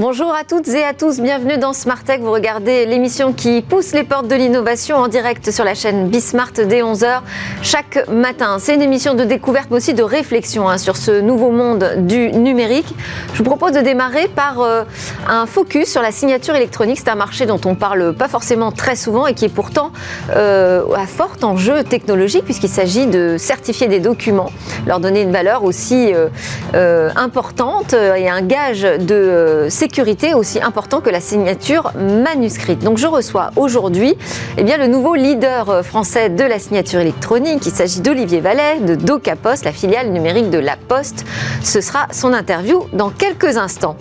Bonjour à toutes et à tous, bienvenue dans Smart Tech. Vous regardez l'émission qui pousse les portes de l'innovation en direct sur la chaîne Bismart dès 11h chaque matin. C'est une émission de découverte mais aussi de réflexion hein, sur ce nouveau monde du numérique. Je vous propose de démarrer par euh, un focus sur la signature électronique. C'est un marché dont on parle pas forcément très souvent et qui est pourtant euh, à fort enjeu technologique puisqu'il s'agit de certifier des documents, leur donner une valeur aussi euh, importante et un gage de sécurité aussi important que la signature manuscrite. Donc je reçois aujourd'hui eh bien, le nouveau leader euh, français de la signature électronique. Il s'agit d'Olivier Vallet de DocaPost, la filiale numérique de La Poste. Ce sera son interview dans quelques instants.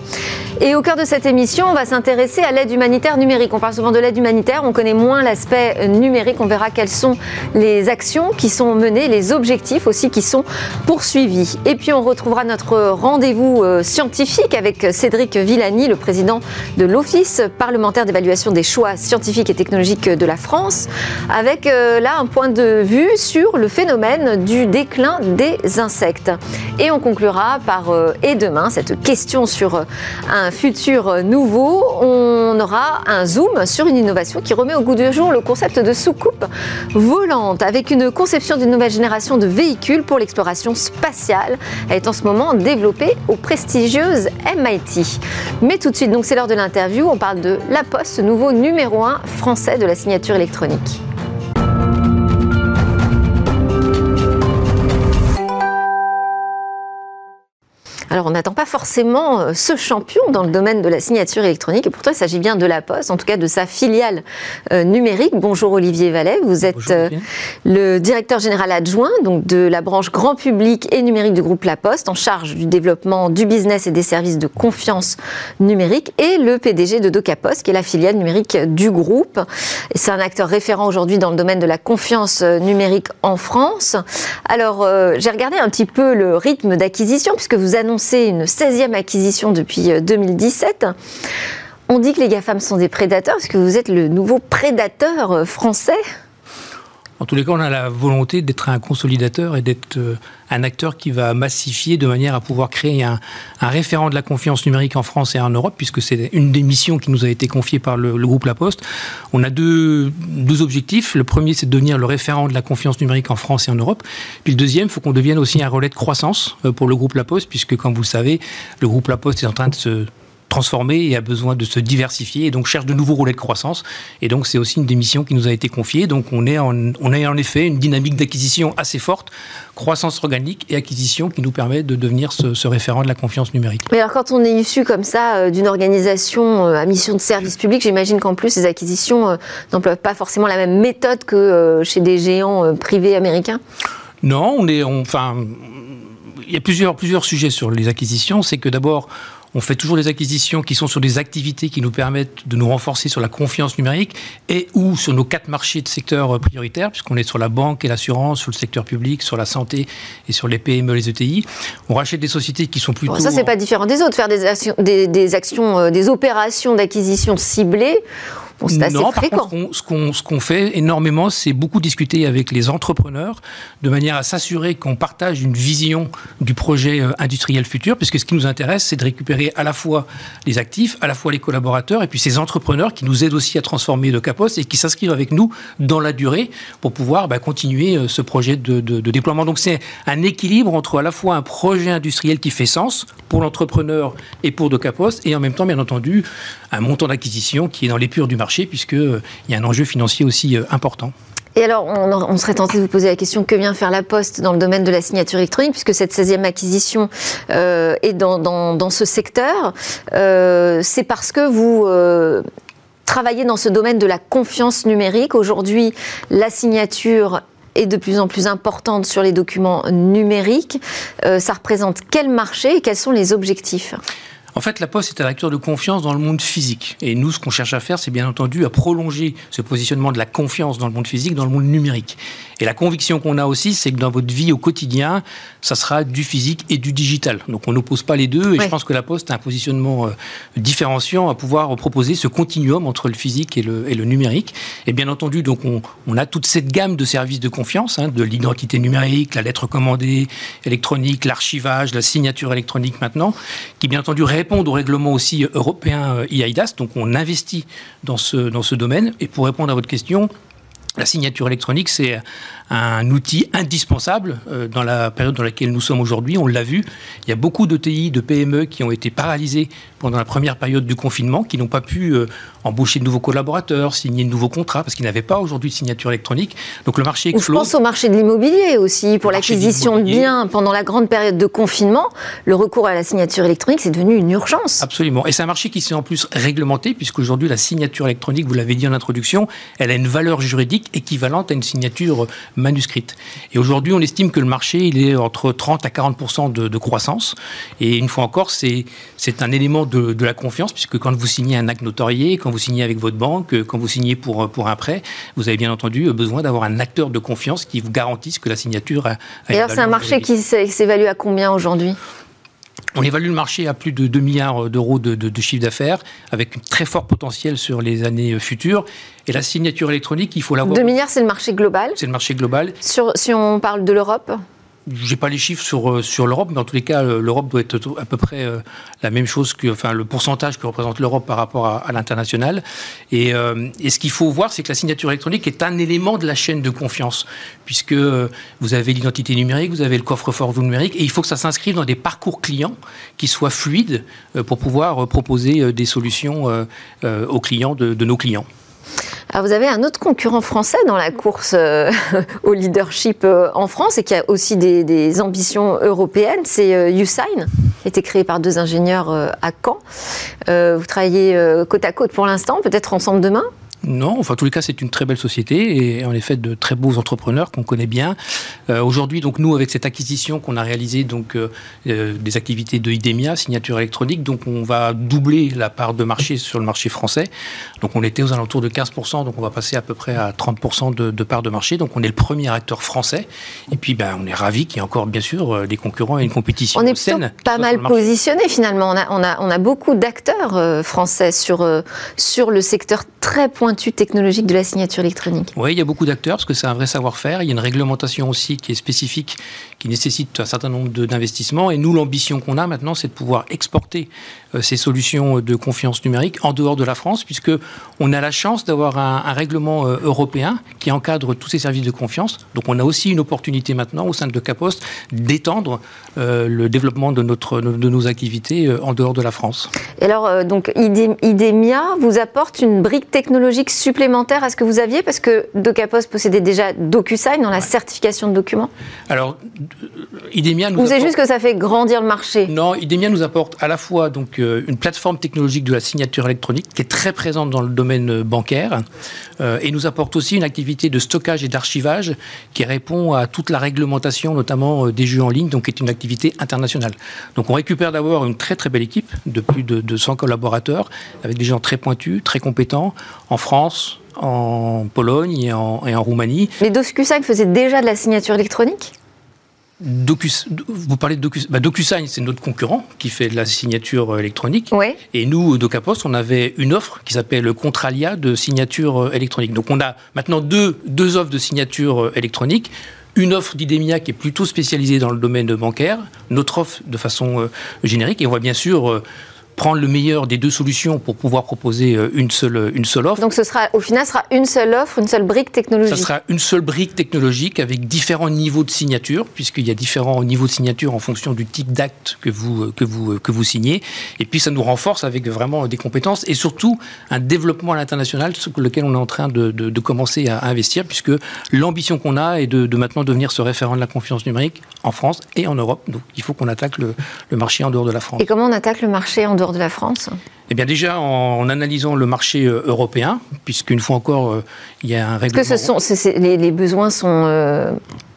Et au cœur de cette émission, on va s'intéresser à l'aide humanitaire numérique. On parle souvent de l'aide humanitaire, on connaît moins l'aspect numérique. On verra quelles sont les actions qui sont menées, les objectifs aussi qui sont poursuivis. Et puis on retrouvera notre rendez-vous euh, scientifique avec Cédric Villani le président de l'Office parlementaire d'évaluation des choix scientifiques et technologiques de la France, avec euh, là un point de vue sur le phénomène du déclin des insectes. Et on conclura par euh, et demain cette question sur euh, un futur nouveau. On aura un zoom sur une innovation qui remet au goût du jour le concept de soucoupe volante avec une conception d'une nouvelle génération de véhicules pour l'exploration spatiale. Elle est en ce moment développée aux prestigieuses MIT. Mais tout de suite, c'est l'heure de l'interview, on parle de La Poste, nouveau numéro 1 français de la signature électronique. Alors on n'attend pas forcément euh, ce champion dans le domaine de la signature électronique, et pourtant il s'agit bien de la Poste, en tout cas de sa filiale euh, numérique. Bonjour Olivier Vallet, vous êtes euh, le directeur général adjoint donc de la branche grand public et numérique du groupe La Poste, en charge du développement du business et des services de confiance numérique, et le PDG de DocaPost, qui est la filiale numérique du groupe. C'est un acteur référent aujourd'hui dans le domaine de la confiance numérique en France. Alors j'ai regardé un petit peu le rythme d'acquisition, puisque vous annoncez une 16e acquisition depuis 2017. Euh, On dit que les GAFAM sont des prédateurs. Est-ce que vous êtes le nouveau prédateur euh, français? En tous les cas, on a la volonté d'être un consolidateur et d'être euh, un acteur qui va massifier de manière à pouvoir créer un, référent de la confiance numérique en France et en Europe, puisque c'est une des missions qui nous a été confiée par le, groupe La Poste. On a deux, deux objectifs. Le premier, c'est de devenir le référent de la confiance numérique en France et en Europe. Puis le deuxième, il faut qu'on devienne aussi un relais de croissance euh, pour le groupe La Poste, puisque, comme vous le savez, le groupe La Poste est en train de se transformer et a besoin de se diversifier et donc cherche de nouveaux relais de croissance. Et donc c'est aussi une des missions qui nous a été confiée. Donc on est en, on a en effet une dynamique d'acquisition assez forte, croissance organique et acquisition qui nous permet de devenir ce, référent de la confiance numérique. Mais alors quand on est issu comme ça euh, d'une organisation euh, à mission de service public, j'imagine qu'en plus ces acquisitions euh, n'emploient pas forcément la même méthode que chez des géants privés américains? Non, on est, enfin, il y a plusieurs, plusieurs sujets sur les acquisitions. C'est que d'abord, on fait toujours des acquisitions qui sont sur des activités qui nous permettent de nous renforcer sur la confiance numérique et ou sur nos quatre marchés de secteurs euh, prioritaires, puisqu'on est sur la banque et l'assurance, sur le secteur public, sur la santé et sur les PME, les ETI. On rachète des sociétés qui sont plutôt... ça, c'est pas différent des autres. Faire des actions, des actions, euh, des opérations d'acquisition ciblées non, par contre, ce qu'on fait énormément, c'est beaucoup discuter avec les entrepreneurs de manière à s'assurer qu'on partage une vision du projet euh, industriel futur, puisque ce qui nous intéresse, c'est de récupérer à la fois les actifs, à la fois les collaborateurs, et puis ces entrepreneurs qui nous aident aussi à transformer le Capos et qui s'inscrivent avec nous dans la durée pour pouvoir bah, continuer euh, ce projet de, de déploiement. Donc c'est un équilibre entre à la fois un projet industriel qui fait sens pour l'entrepreneur et pour DocaPost, et en même temps, bien entendu, un montant d'acquisition qui est dans l'épure du marché, puisqu'il euh, y a un enjeu financier aussi euh, important. Et alors, on, serait tenté de vous poser la question que vient faire la Poste dans le domaine de la signature électronique, puisque cette 16e acquisition euh, est dans, ce secteur. c'est parce que vous travaillez dans ce domaine de la confiance numérique. Aujourd'hui, la signature est de plus en plus importante sur les documents numériques. ça représente quel marché et quels sont les objectifs? En fait, la Poste est un acteur de confiance dans le monde physique. Et nous, ce qu'on cherche à faire, c'est bien entendu à prolonger ce positionnement de la confiance dans le monde physique, dans le monde numérique. Et la conviction qu'on a aussi, c'est que dans votre vie au quotidien, ça sera du physique et du digital. Donc on n'oppose pas les deux. Et je pense que la Poste a un positionnement euh, différenciant à pouvoir proposer ce continuum entre le physique et le, et le numérique. Et bien entendu, donc on, on, a toute cette gamme de services de confiance, hein, de l'identité numérique, la lettre commandée électronique, l'archivage, la signature électronique maintenant, qui bien entendu répondent au règlement aussi européen EIDAS. Donc on investit dans ce, dans ce domaine. Et pour répondre à votre question, la signature électronique, c'est un outil indispensable euh, dans la période dans laquelle nous sommes aujourd'hui. On l'a vu, il y a beaucoup de TI, de PME qui ont été paralysés pendant la première période du confinement, qui n'ont pas pu euh, embaucher de nouveaux collaborateurs, signer de nouveaux contrats, parce qu'ils n'avaient pas aujourd'hui de signature électronique. Donc le marché explose. Je pense au marché de l'immobilier aussi, pour l'acquisition de biens pendant la grande période de confinement. Le recours à la signature électronique, c'est devenu une urgence. Absolument. Et c'est un marché qui s'est en plus réglementé, puisqu'aujourd'hui, la signature électronique, vous l'avez dit en introduction, elle a une valeur juridique équivalente à une signature manuscrite. Et aujourd'hui, on estime que le marché, il est entre 30 à 40 de, de croissance. Et une fois encore, c'est un élément de, de, la confiance, puisque quand vous signez un acte notarié, quand vous signez avec votre banque, quand vous signez pour, pour un prêt, vous avez bien entendu besoin d'avoir un acteur de confiance qui vous garantisse que la signature a... a alors, c'est un marché qui s'évalue à combien aujourd'hui? On évalue le marché à plus de 2 milliards d'euros de, de, de, chiffre d'affaires, avec un très fort potentiel sur les années futures. Et la signature électronique, il faut l'avoir. 2 milliards, c'est le marché global C'est le marché global. Sur, si on parle de l'Europe? J'ai pas les chiffres sur, euh, sur l'Europe, mais en tous les cas, l'Europe doit être à peu près euh, la même chose que, le pourcentage que représente l'Europe par rapport à, l'international. Et, euh, et, ce qu'il faut voir, c'est que la signature électronique est un élément de la chaîne de confiance, puisque vous avez l'identité numérique, vous avez le coffre-fort numérique, et il faut que ça s'inscrive dans des parcours clients qui soient fluides pour pouvoir proposer des solutions aux clients de nos clients. Alors vous avez un autre concurrent français dans la course euh, au leadership euh, en France et qui a aussi des, ambitions européennes, c'est euh, Usign, qui a été créé par deux ingénieurs euh, à Caen. Euh, vous travaillez euh, côte à côte pour l'instant, peut-être ensemble demain? Non, enfin, en tous les cas, c'est une très belle société et en effet de très beaux entrepreneurs qu'on connaît bien. Euh, Aujourd'hui, donc nous, avec cette acquisition qu'on a réalisée, donc euh, des activités de IDEMIA, signature électronique, donc on va doubler la part de marché sur le marché français. Donc on était aux alentours de 15%, donc on va passer à peu près à 30% de, de, part de marché. Donc on est le premier acteur français. Et puis, ben, on est ravi qu'il y ait encore, bien sûr, des concurrents et une compétition on est saine. Pas mal positionné finalement. On a, on a, on a beaucoup d'acteurs euh, français sur, euh, sur le secteur très pointu technologique de la signature électronique. Oui, il y a beaucoup d'acteurs parce que c'est un vrai savoir-faire. Il y a une réglementation aussi qui est spécifique, qui nécessite un certain nombre d'investissements. Et nous, l'ambition qu'on a maintenant, c'est de pouvoir exporter euh, ces solutions de confiance numérique en dehors de la France, puisque on a la chance d'avoir un, un, règlement euh, européen qui encadre tous ces services de confiance. Donc, on a aussi une opportunité maintenant au sein de Capost d'étendre euh, le développement de, notre, de nos activités en dehors de la France. Et alors, donc, IDEMIA vous apporte une brique technologique supplémentaire à ce que vous aviez Parce que DocaPost possédait déjà DocuSign dans la ouais. certification de documents Alors, IDEMIA nous Vous apporte... juste que ça fait grandir le marché Non, IDEMIA nous apporte à la fois donc, euh, une plateforme technologique de la signature électronique qui est très présente dans le domaine bancaire euh, et nous apporte aussi une activité de stockage et d'archivage qui répond à toute la réglementation, notamment euh, des jeux en ligne, donc qui est une activité internationale. Donc on récupère d'abord une très très belle équipe de plus de 200 collaborateurs avec des gens très pointus, très compétents en France, en Pologne et en, et en Roumanie. Mais DocuSign faisait déjà de la signature électronique? Docus, vous parlez de Docus, bah DocuSign, c'est notre concurrent qui fait de la signature électronique. Oui. Et nous, DocaPost, on avait une offre qui s'appelle Contralia de signature électronique. Donc on a maintenant deux, deux offres de signature électronique une offre d'IDEMIA qui est plutôt spécialisée dans le domaine bancaire, notre offre de façon euh, générique, et on va bien sûr euh, prendre le meilleur des deux solutions pour pouvoir proposer une seule, une seule offre. Donc ce sera, au final, ce sera une seule offre, une seule brique technologique Ça sera une seule brique technologique avec différents niveaux de signature, puisqu'il y a différents niveaux de signature en fonction du type d'acte que vous, que, vous, que vous signez. Et puis ça nous renforce avec vraiment des compétences et surtout un développement à l'international sur lequel on est en train de, de, de commencer à investir, puisque l'ambition qu'on a est de, de, maintenant devenir ce référent de la confiance numérique en France et en Europe. Donc il faut qu'on attaque le, le marché en dehors de la France. Et comment on attaque le marché en dehors de la France eh bien déjà en, analysant le marché euh, européen, puisqu'une fois encore, euh, il y a un règlement... Est-ce que ce sont, les, besoins sont euh,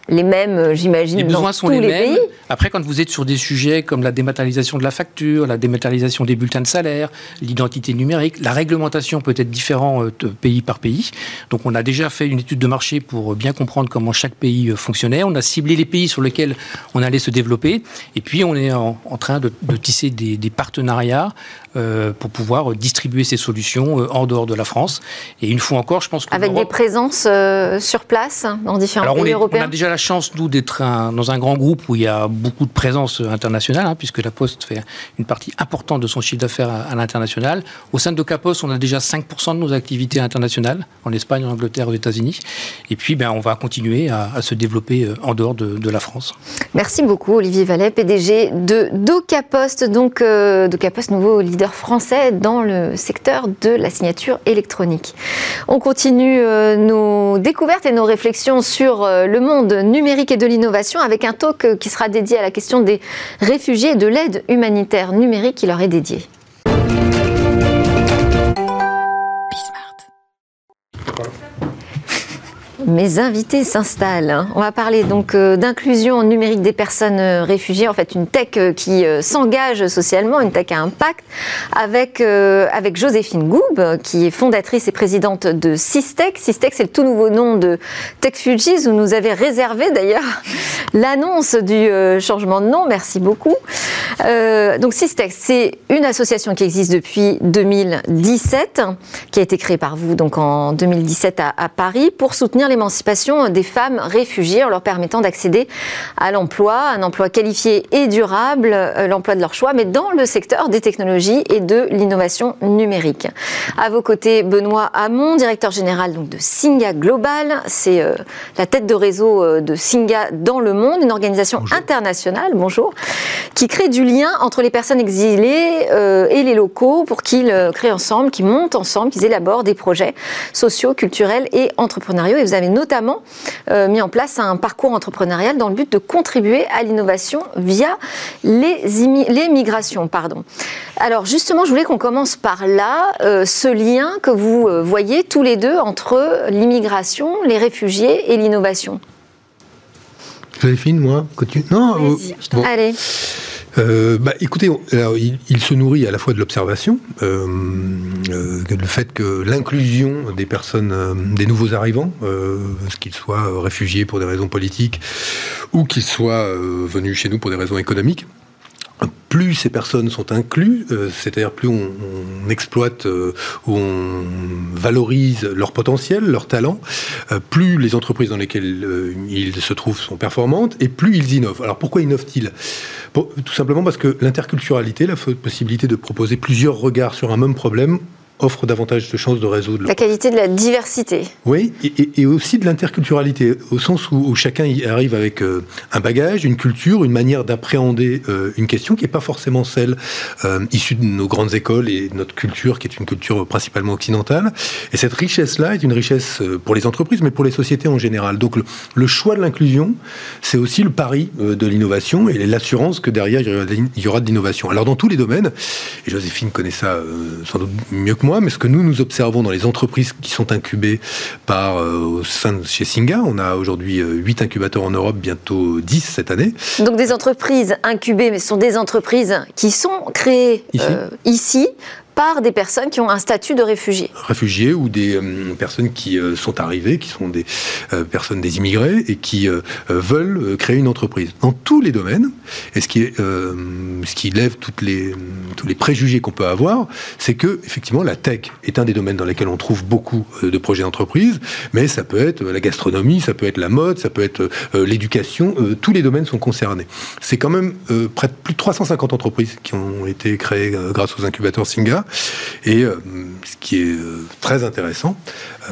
les mêmes, j'imagine, les besoins dans sont tous les, les mêmes. pays. Après, quand vous êtes sur des sujets comme la dématérialisation de la facture, la dématérialisation des bulletins de salaire, l'identité numérique, la réglementation peut être différente de pays par pays. Donc, on a déjà fait une étude de marché pour bien comprendre comment chaque pays fonctionnait. On a ciblé les pays sur lesquels on allait se développer. Et puis, on est en, en train de, de tisser des, des partenariats euh, pour pouvoir distribuer ces solutions euh, en dehors de la France. Et une fois encore, je pense que Avec des présences euh, sur place dans différents Alors pays on, est, européens on a déjà la chance, nous, d'être dans un grand groupe où il y a beaucoup de présence internationale, hein, puisque la Poste fait une partie importante de son chiffre d'affaires à, à l'international. Au sein de Capos, on a déjà 5% de nos activités internationales, en Espagne, en Angleterre, aux États-Unis. Et puis, ben, on va continuer à, à se développer euh, en dehors de, de la France. Merci beaucoup Olivier Vallet, PDG de DocaPost, donc euh, DocaPost, nouveau leader français dans le secteur de la signature électronique. On continue euh, nos découvertes et nos réflexions sur euh, le monde numérique et de l'innovation avec un talk euh, qui sera dédié à la question des réfugiés et de l'aide humanitaire numérique qui leur est dédiée. Mes invités s'installent. hein. On va parler donc euh, d'inclusion numérique des personnes euh, réfugiées, en fait une tech euh, qui s'engage socialement, une tech à impact, avec, avec Joséphine Goub, qui est fondatrice et présidente de Systech. Systech, c'est le tout nouveau nom de TechFugees, où nous avez réservé d'ailleurs l'annonce du changement de nom. Merci beaucoup. Donc Systech, c'est une association qui existe depuis 2017, qui a été créée par vous donc en 2017 à, à Paris pour soutenir l'émancipation des femmes réfugiées en leur permettant d'accéder à l'emploi, un emploi qualifié et durable, euh, l'emploi de leur choix, mais dans le secteur des technologies et de l'innovation numérique. À vos côtés, Benoît Hamon, directeur général donc, de Singa Global. C'est euh, la tête de réseau euh, de Singa dans le monde, une organisation internationale, bonjour, qui crée du lien entre les personnes exilées euh, et les locaux pour qu'ils créent ensemble, qu'ils montent ensemble, qu'ils élaborent des projets sociaux, culturels et entrepreneuriaux. Et vous avez notamment euh, mis en place un parcours entrepreneurial dans le but de contribuer à l'innovation via les, les migrations. Pardon. Alors justement, je voulais qu'on commence par là, euh, ce lien que vous euh, voyez tous les deux entre l'immigration, les réfugiés et l'innovation. Joséphine, moi, continue. Non, euh, bon. Allez. Euh, bah, écoutez, alors, il, se nourrit à la fois de l'observation, euh, euh, le fait que l'inclusion des personnes, euh, des nouveaux arrivants, euh, qu'ils soient réfugiés pour des raisons politiques ou qu'ils soient venus chez nous pour des raisons économiques, plus ces personnes sont incluses, euh, c'est-à-dire plus on, exploite euh, ou on valorise leur potentiel, leur talent, euh, plus les entreprises dans lesquelles ils se trouvent sont performantes et plus ils innovent. Alors pourquoi innovent-ils? Tout simplement parce que l'interculturalité, la possibilité de proposer plusieurs regards sur un même problème, offre davantage de chances de résoudre le La qualité de la diversité. oui, et, aussi de l'interculturalité, au sens où, où chacun y arrive avec euh, un bagage, une culture, une manière d'appréhender euh, une question qui n'est pas forcément celle euh, issue de nos grandes écoles et de notre culture, qui est une culture principalement occidentale. Et cette richesse-là est une richesse pour les entreprises, mais pour les sociétés en général. Donc le, le choix de l'inclusion, c'est aussi le pari de l'innovation et l'assurance que derrière, il y aura de l'innovation. Alors dans tous les domaines, et Joséphine connaît ça sans doute mieux que moi, mais ce que nous, nous observons dans les entreprises qui sont incubées par, euh, au sein de chez Singa, on a aujourd'hui euh, 8 incubateurs en Europe, bientôt 10 cette année. Donc des entreprises incubées, mais ce sont des entreprises qui sont créées Ici. euh, ici par des personnes qui ont un statut de réfugié. réfugiés ou des euh, personnes qui euh, sont arrivées, qui sont des euh, personnes des immigrés et qui veulent créer une entreprise dans tous les domaines. Et ce qui ce qui lève toutes les tous les préjugés qu'on peut avoir, c'est que effectivement la tech est un des domaines dans lesquels on trouve beaucoup de projets d'entreprise, mais ça peut être la gastronomie, ça peut être la mode, ça peut être l'éducation. tous les domaines sont concernés. C'est quand même près de plus de 350 entreprises qui ont été créées grâce aux incubateurs Singa. Et euh, ce qui est euh, très intéressant,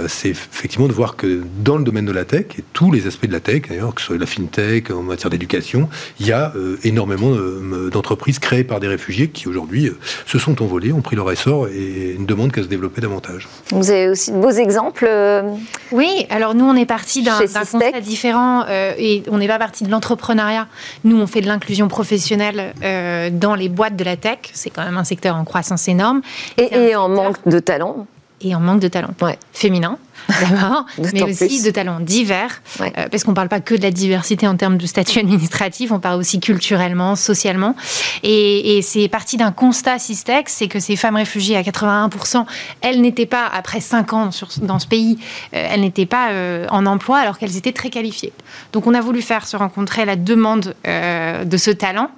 c'est effectivement de voir que dans le domaine de la tech, et tous les aspects de la tech, d'ailleurs, que ce soit la fintech, en matière d'éducation, il y a euh, énormément euh, d'entreprises créées par des réfugiés qui aujourd'hui euh, se sont envolées, ont pris leur essor et ne demandent qu'à se développer davantage. Vous avez aussi de beaux exemples. euh, Oui, alors nous, on est parti d'un constat différent euh, et on n'est pas parti de l'entrepreneuriat. Nous, on fait de l'inclusion professionnelle euh, dans les boîtes de la tech. C'est quand même un secteur en croissance énorme et, et en secteur- manque de talent. Et en manque de talent Ouais. féminin. d'abord, mais aussi de talents divers, parce qu'on ne parle pas que de la diversité en termes de statut administratif, on parle aussi culturellement, socialement. Et, et c'est parti d'un constat Systex, c'est que ces femmes réfugiées à 81%, elles n'étaient pas, après 5 ans sur, dans ce pays, elles n'étaient pas en emploi alors qu'elles étaient très qualifiées. Donc on a voulu faire se rencontrer la demande de ce talent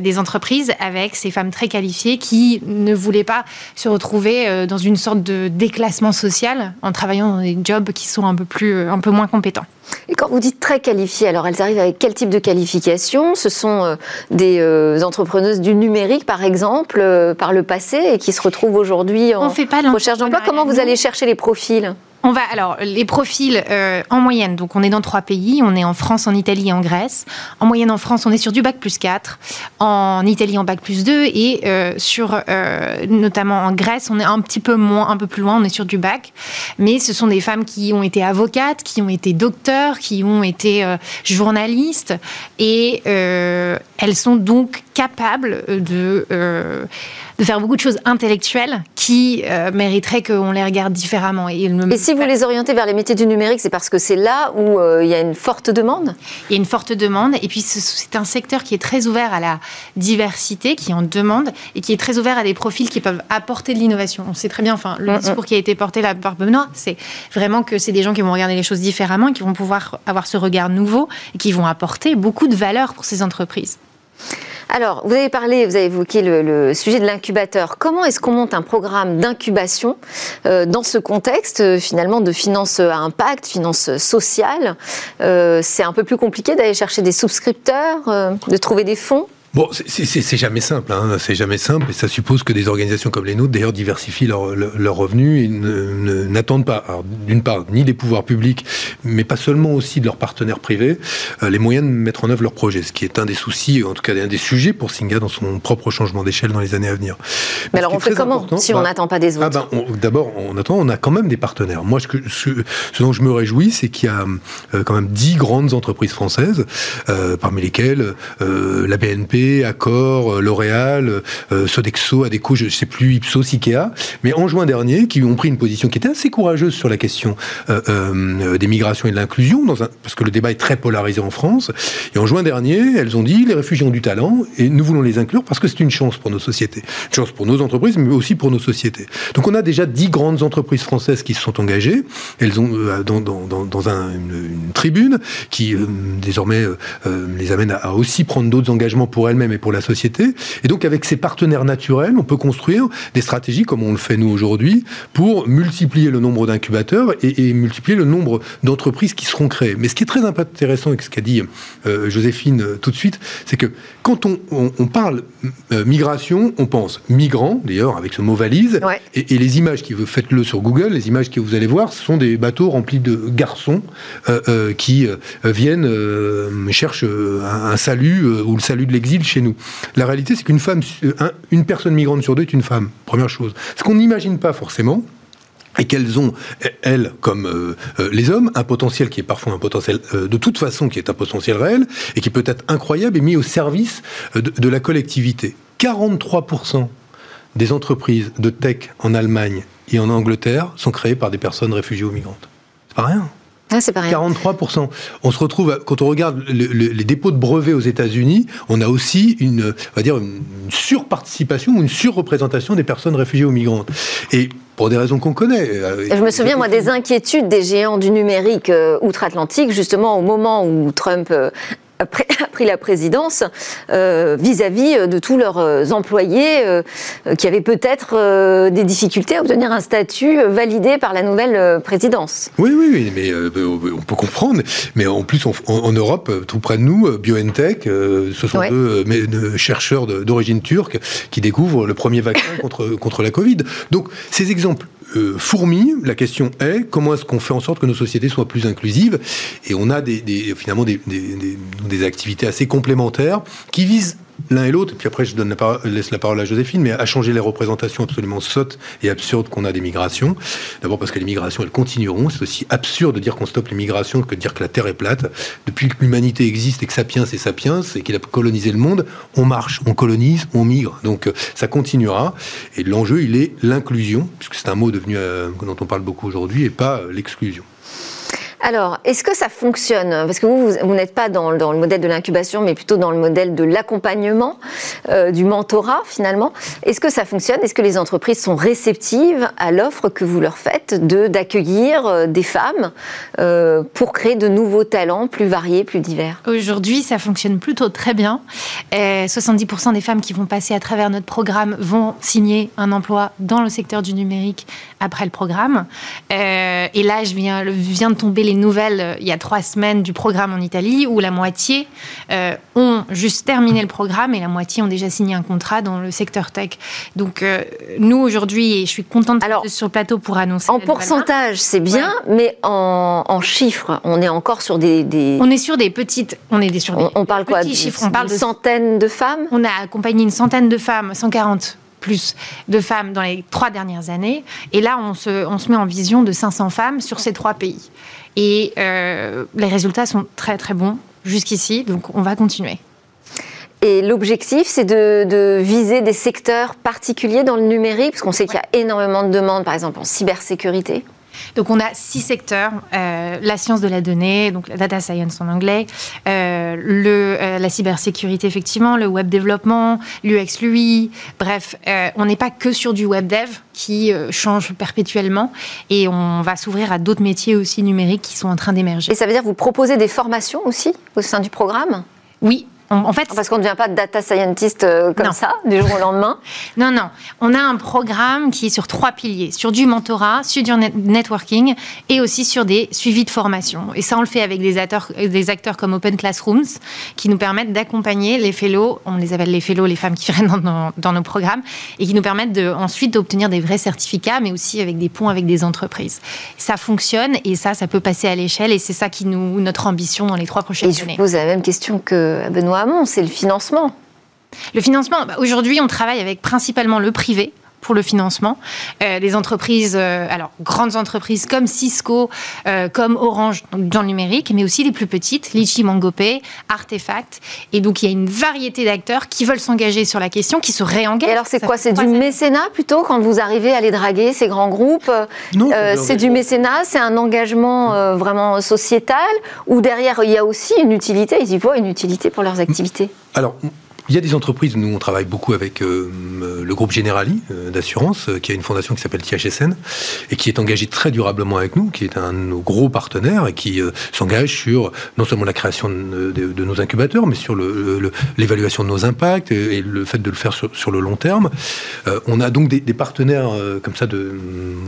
des entreprises avec ces femmes très qualifiées qui ne voulaient pas se retrouver euh, dans une sorte de déclassement social en travaillant dans des jobs qui sont un peu, plus, euh, un peu moins compétents. Et quand vous dites très qualifiées, alors elles arrivent avec quel type de qualification? Ce sont euh, des entrepreneuses du numérique, par exemple, par le passé, et qui se retrouvent aujourd'hui en recherche d'emploi. Comment vous allez chercher les profils? On va alors les profils euh, en moyenne. Donc on est dans trois pays. On est en France, en Italie et en Grèce. En moyenne en France, on est sur du bac plus 4. En Italie, en bac plus 2 et euh, sur euh, notamment en Grèce, on est un petit peu moins, un peu plus loin. On est sur du bac. Mais ce sont des femmes qui ont été avocates, qui ont été docteurs, qui ont été journalistes et elles sont donc capables de de faire beaucoup de choses intellectuelles qui euh, mériteraient qu'on les regarde différemment. Et, si vous les orientez vers les métiers du numérique, c'est parce que c'est là où euh, il y a une forte demande? Il y a une forte demande, et puis c'est un secteur qui est très ouvert à la diversité, qui en demande, et qui est très ouvert à des profils qui peuvent apporter de l'innovation. On sait très bien, enfin, le mm, discours qui a été porté là par Benoît, c'est vraiment que c'est des gens qui vont regarder les choses différemment, qui vont pouvoir avoir ce regard nouveau, et qui vont apporter beaucoup de valeur pour ces entreprises. Alors, vous avez parlé, vous avez évoqué le, sujet de l'incubateur. Comment est-ce qu'on monte un programme d'incubation euh, dans ce contexte euh, finalement de finances à impact, finances sociales euh, C'est un peu plus compliqué d'aller chercher des souscripteurs, de trouver des fonds? Bon, c'est jamais simple, hein, c'est jamais simple, et ça suppose que des organisations comme les nôtres, d'ailleurs, diversifient leurs leur revenus et n'attendent pas, d'une part, ni des pouvoirs publics, mais pas seulement aussi de leurs partenaires privés, euh, les moyens de mettre en œuvre leurs projets, ce qui est un des soucis, en tout cas un des sujets pour Singa dans son propre changement d'échelle dans les années à venir. Mais, alors on fait comment si on bah, n'attend pas des ah autres bah, D'abord, on attend, on a quand même des partenaires. Moi, ce, ce, ce dont je me réjouis, c'est qu'il y a euh, quand même dix grandes entreprises françaises, euh, parmi lesquelles la BNP, Accor, euh, L'Oréal, euh, Sodexo, Adecco, je ne sais plus, Ipsos, Ikea, mais en juin dernier, qui ont pris une position qui était assez courageuse sur la question euh, des migrations et de l'inclusion, parce que le débat est très polarisé en France. Et en juin dernier, elles ont dit les réfugiés ont du talent et nous voulons les inclure parce que c'est une chance pour nos sociétés, une chance pour nos entreprises, mais aussi pour nos sociétés. Donc on a déjà dix grandes entreprises françaises qui se sont engagées. Elles ont dans, une, tribune qui désormais les amène à, à aussi prendre d'autres engagements pour elles même et pour la société. Et donc, avec ces partenaires naturels, on peut construire des stratégies, comme on le fait nous aujourd'hui, pour multiplier le nombre d'incubateurs et, multiplier le nombre d'entreprises qui seront créées. Mais ce qui est très intéressant, et ce qu'a dit euh, Joséphine euh, tout de suite, c'est que quand on, parle euh, migration, on pense migrants, d'ailleurs, avec ce mot valise, et, les images qui faites-le sur Google, les images que vous allez voir, ce sont des bateaux remplis de garçons qui viennent cherchent un, un salut ou le salut de l'exil chez nous. La réalité, c'est qu'une femme, une personne migrante sur deux est une femme, première chose. Ce qu'on n'imagine pas forcément, et qu'elles ont, elles, comme euh, euh, les hommes, un potentiel qui est parfois un potentiel euh, de toute façon, qui est un potentiel réel, et qui peut être incroyable et mis au service de, de la collectivité. 43% des entreprises de tech en Allemagne et en Angleterre sont créées par des personnes réfugiées ou migrantes. C'est pas rien. Ah, c'est pas rien. 43%. On se retrouve, quand on regarde les dépôts de brevets aux États-Unis, on a aussi une, on va dire, une surparticipation ou une surreprésentation des personnes réfugiées ou migrantes. Et pour des raisons qu'on connaît. Euh, Je me souviens, moi, des inquiétudes des géants du numérique euh, outre-Atlantique, justement au moment où Trump euh, pris la présidence euh, vis-à-vis euh, de tous leurs euh, employés qui avaient peut-être des difficultés à obtenir un statut validé par la nouvelle présidence. Oui, oui, oui mais on peut comprendre. Mais en plus, en, Europe, tout près de nous, BioNTech, ce sont deux, chercheurs d'origine turque qui découvrent le premier vaccin contre, contre la Covid. Donc, ces exemples euh, fourmi. La question est comment est-ce qu'on fait en sorte que nos sociétés soient plus inclusives? Et on a des, finalement des, des, activités assez complémentaires qui visent l'un et l'autre, puis après je laisse la parole à Joséphine, mais à changer les représentations absolument sottes et absurdes qu'on a des migrations. D'abord parce que les migrations, elles continueront. C'est aussi absurde de dire qu'on stoppe les migrations que de dire que la Terre est plate. Depuis que l'humanité existe et que Sapiens est Sapiens et qu'il a colonisé le monde, on marche, on colonise, on migre. Donc euh, ça continuera. Et l'enjeu, il est l'inclusion, puisque c'est un mot devenu euh, dont on parle beaucoup aujourd'hui, et pas euh, l'exclusion. Alors, est-ce que ça fonctionne? Parce que vous, vous, n'êtes pas dans, le modèle de l'incubation, mais plutôt dans le modèle de l'accompagnement, euh, du mentorat finalement. Est-ce que ça fonctionne? Est-ce que les entreprises sont réceptives à l'offre que vous leur faites de d'accueillir euh, des femmes euh, pour créer de nouveaux talents plus variés, plus divers? Aujourd'hui, ça fonctionne plutôt très bien. 70% des femmes qui vont passer à travers notre programme vont signer un emploi dans le secteur du numérique après le programme. et là, je viens, de tomber les nouvelles euh, il y a trois semaines du programme en Italie où la moitié euh, ont juste terminé le programme et la moitié ont déjà signé un contrat dans le secteur tech. Donc euh, nous aujourd'hui, et je suis contente d'être sur le plateau pour annoncer. En pourcentage, c'est bien, mais en, chiffres, on est encore sur des, On est sur des petites. On est sur on, parle quoi chiffres. On parle de centaines de femmes? On a accompagné une centaine de femmes, 140 plus de femmes dans les trois dernières années. Et là, on se, on se met en vision de 500 femmes sur ces trois pays. Et euh, les résultats sont très très bons jusqu'ici, donc on va continuer. Et l'objectif, c'est de, viser des secteurs particuliers dans le numérique, parce qu'on sait qu'il y a énormément de demandes, par exemple en cybersécurité. Donc on a six secteurs euh, la science de la donnée, donc la data science en anglais, euh, le, euh, la cybersécurité effectivement, le web développement, l'UX l'UI. Bref, on n'est pas que sur du web dev qui change perpétuellement et on va s'ouvrir à d'autres métiers aussi numériques qui sont en train d'émerger. Et ça veut dire que vous proposez des formations aussi au sein du programme? Oui, en fait, parce qu'on ne devient pas data scientist euh, comme ça du jour au lendemain. non, non. On a un programme qui est sur trois piliers sur du mentorat, sur du networking et aussi sur des suivis de formation. Et ça, on le fait avec des acteurs, des acteurs comme Open Classrooms qui nous permettent d'accompagner les fellows. On les appelle les fellows, les femmes qui viennent dans, dans, nos programmes et qui nous permettent de, ensuite d'obtenir des vrais certificats, mais aussi avec des ponts avec des entreprises. Ça fonctionne et ça, ça peut passer à l'échelle et c'est ça qui nous notre ambition dans les trois prochaines années. Et je vous pose la même question que Benoît c'est le financement. Le financement, bah, aujourd'hui, on travaille avec principalement le privé pour le financement. Euh, des entreprises, euh, alors grandes entreprises comme Cisco, euh, comme Orange dans le numérique, mais aussi les plus petites, Litchi Mangopé, Artefact. Et donc il y a une variété d'acteurs qui veulent s'engager sur la question, qui se réengagent. Et alors c'est quoi? C'est du mécénat plutôt quand vous arrivez à les draguer ces grands groupes? Non. c'est du mécénat, c'est un engagement vraiment sociétal? Ou derrière il y a aussi une utilité, ils y voient une utilité pour leurs activités? Alors il y a des entreprises, nous on travaille beaucoup avec euh, le groupe Generali euh, d'assurance, euh, qui a une fondation qui s'appelle THSN, et qui est engagé très durablement avec nous, qui est un de nos gros partenaires, et qui s'engage sur non seulement la création de, nos incubateurs, mais sur l'évaluation de nos impacts et, le fait de le faire sur, le long terme. on a donc des, partenaires comme ça de,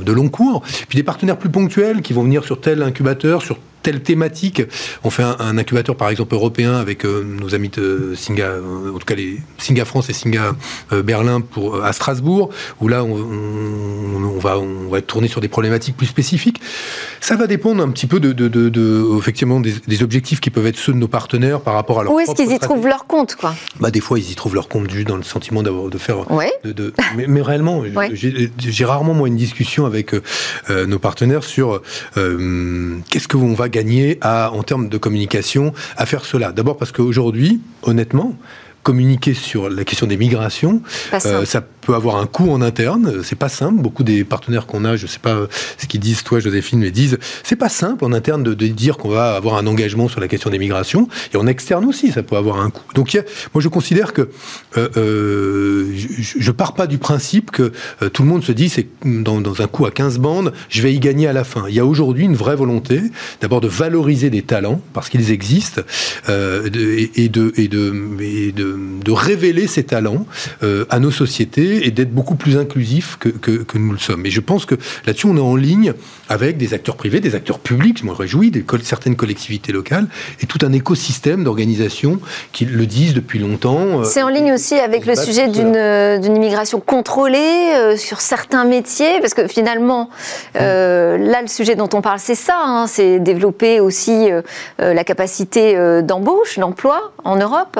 de long cours, puis des partenaires plus ponctuels qui vont venir sur tel incubateur, sur telle thématique. On fait un, incubateur, par exemple, européen avec euh, nos amis de Singa, euh, en tout cas les Singa France et Singa euh, Berlin pour, à Strasbourg, où là, on, va, on va être tourné sur des problématiques plus spécifiques. Ça va dépendre un petit peu de, de, effectivement, des, objectifs qui peuvent être ceux de nos partenaires par rapport à leur Où est-ce qu'ils y trouvent leur compte, quoi? Bah, Des fois, ils y trouvent leur compte juste dans le sentiment d'avoir de faire... De, mais, réellement, j'ai rarement, moi, une discussion avec nos partenaires sur qu'est-ce que on va gagner en termes de communication à faire cela. D'abord parce qu'aujourd'hui, honnêtement, communiquer sur la question des migrations, euh, ça peut avoir un coût en interne. C'est pas simple. Beaucoup des partenaires qu'on a, je sais pas ce qu'ils disent, toi, Joséphine, mais disent, c'est pas simple en interne de, dire qu'on va avoir un engagement sur la question des migrations. Et en externe aussi, ça peut avoir un coût. Donc, moi, je considère que euh, euh, je, je, pars pas du principe que tout le monde se dit, c'est dans, dans, un coup à 15 bandes, je vais y gagner à la fin. Il y a aujourd'hui une vraie volonté, d'abord de valoriser des talents parce qu'ils existent, et, de, et, de, et de de, révéler ces talents euh, à nos sociétés et d'être beaucoup plus inclusifs que, que, nous le sommes. Et je pense que là-dessus, on est en ligne avec des acteurs privés, des acteurs publics, je m'en réjouis, des, certaines collectivités locales et tout un écosystème d'organisations qui le disent depuis longtemps. Euh, c'est en ligne aussi avec le sujet euh, d'une immigration contrôlée sur certains métiers, parce que finalement, là, le sujet dont on parle, c'est ça, hein, c'est développer aussi la capacité d'embauche, d'emploi en Europe.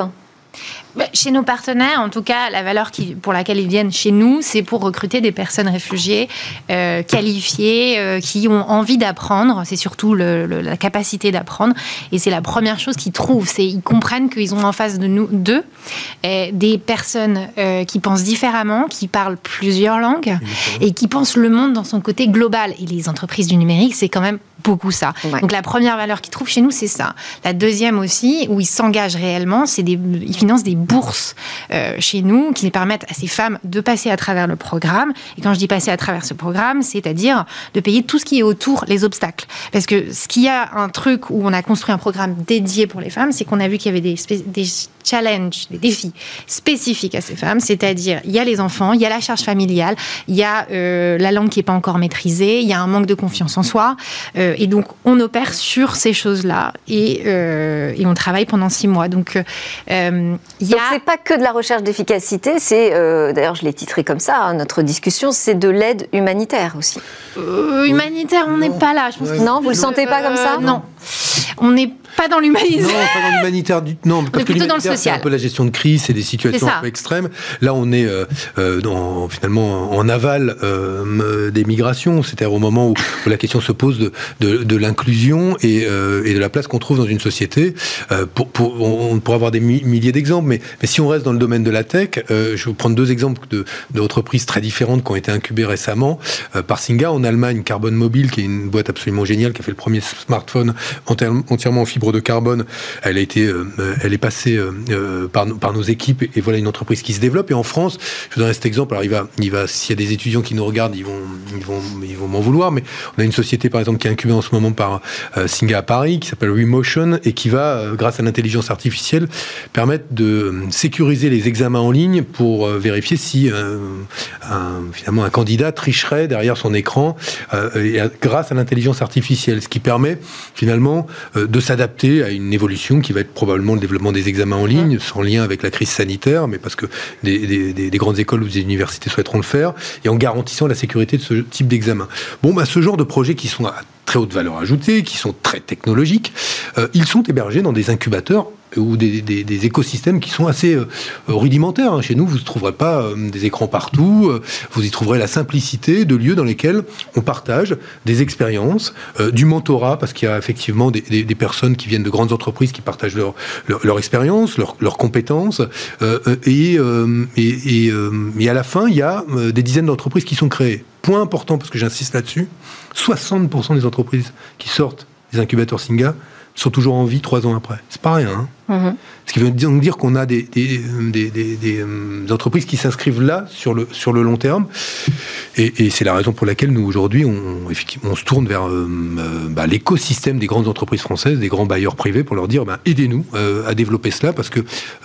Bah, chez nos partenaires, en tout cas, la valeur qui, pour laquelle ils viennent chez nous, c'est pour recruter des personnes réfugiées euh, qualifiées, euh, qui ont envie d'apprendre. C'est surtout la capacité d'apprendre. Et c'est la première chose qu'ils trouvent. C'est ils comprennent qu'ils ont en face de nous d'eux des personnes euh, qui pensent différemment, qui parlent plusieurs langues et qui pensent le monde dans son côté global. Et les entreprises du numérique, c'est quand même beaucoup ça. Donc la première valeur qu'ils trouvent chez nous, c'est ça. La deuxième aussi, où ils s'engagent réellement, c'est des, ils financent des bourses euh, chez nous qui permettent à ces femmes de passer à travers le programme. Et quand je dis passer à travers ce programme, c'est-à-dire de payer tout ce qui est autour, les obstacles. Parce que ce qu'il y a un truc où on a construit un programme dédié pour les femmes, c'est qu'on a vu qu'il y avait des, des challenges, des défis spécifiques à ces femmes, c'est-à-dire il y a les enfants, il y a la charge familiale, il y a euh, la langue qui n'est pas encore maîtrisée, il y a un manque de confiance en soi. Euh, et donc on opère sur ces choses-là et, euh, et, on travaille pendant six mois. Donc il y a... c'est pas que de la recherche d'efficacité, c'est d'ailleurs je l'ai titré comme ça, hein, notre discussion, c'est de l'aide humanitaire aussi. humanitaire, on n'est pas là. Je pense Non, vous le sentez pas comme ça Non, on n'est pas dans l'humanitaire. Non, pas dans l'humanitaire du Non, parce que l'humanitaire, c'est un peu la gestion de crise, c'est des situations un peu extrêmes. Là, on est euh, euh, dans, finalement en aval euh, des migrations, c'est-à-dire au moment où, la question se pose de, de, l'inclusion et, et, de la place qu'on trouve dans une société. pour, pour, on pourrait avoir des milliers d'exemples, mais, mais, si on reste dans le domaine de la tech, je vais vous prendre deux exemples de, d'entreprises très différentes qui ont été incubées récemment. par Singa, en Allemagne, Carbone Mobile, qui est une boîte absolument géniale, qui a fait le premier smartphone entièrement en fibre de carbone, elle a été, euh, elle est passée euh, euh, par, par nos équipes et, voilà une entreprise qui se développe. Et en France, je vous donne cet exemple. Alors il va, il va, s'il y a des étudiants qui nous regardent, ils vont, ils vont, ils vont m'en vouloir. Mais on a une société par exemple qui est incubée en ce moment par Singa à Paris, qui s'appelle Remotion et qui va, grâce à l'intelligence artificielle, permettre de sécuriser les examens en ligne pour vérifier si un, finalement un candidat tricherait derrière son écran et grâce à l'intelligence artificielle, ce qui permet finalement de s'adapter à une évolution qui va être probablement le développement des examens en ligne, sans lien avec la crise sanitaire, mais parce que des, grandes écoles ou des universités souhaiteront le faire, et en garantissant la sécurité de ce type d'examen. Bon, bah, ce genre de projets qui sont à très haute valeur ajoutée, qui sont très technologiques, euh, ils sont hébergés dans des incubateurs ou des, écosystèmes qui sont assez euh, rudimentaires. Hein. Chez nous, vous ne trouverez pas euh, des écrans partout, euh, vous y trouverez la simplicité de lieux dans lesquels on partage des expériences, du mentorat, parce qu'il y a effectivement des, personnes qui viennent de grandes entreprises qui partagent leur, leur, expérience, leurs compétences, et, à la fin, il y a des dizaines d'entreprises qui sont créées. Point important, parce que j'insiste là-dessus, 60% des entreprises qui sortent des incubateurs Singa sont toujours en vie trois ans après. C'est pas rien. Hein. Mhm. Ce qui veut dire qu'on a des, des, euh, entreprises qui s'inscrivent là sur le, sur le long terme. Et, c'est la raison pour laquelle nous, aujourd'hui, on, on, se tourne vers euh, euh, bah, l'écosystème des grandes entreprises françaises, des grands bailleurs privés, pour leur dire bah, aidez-nous à développer cela, parce que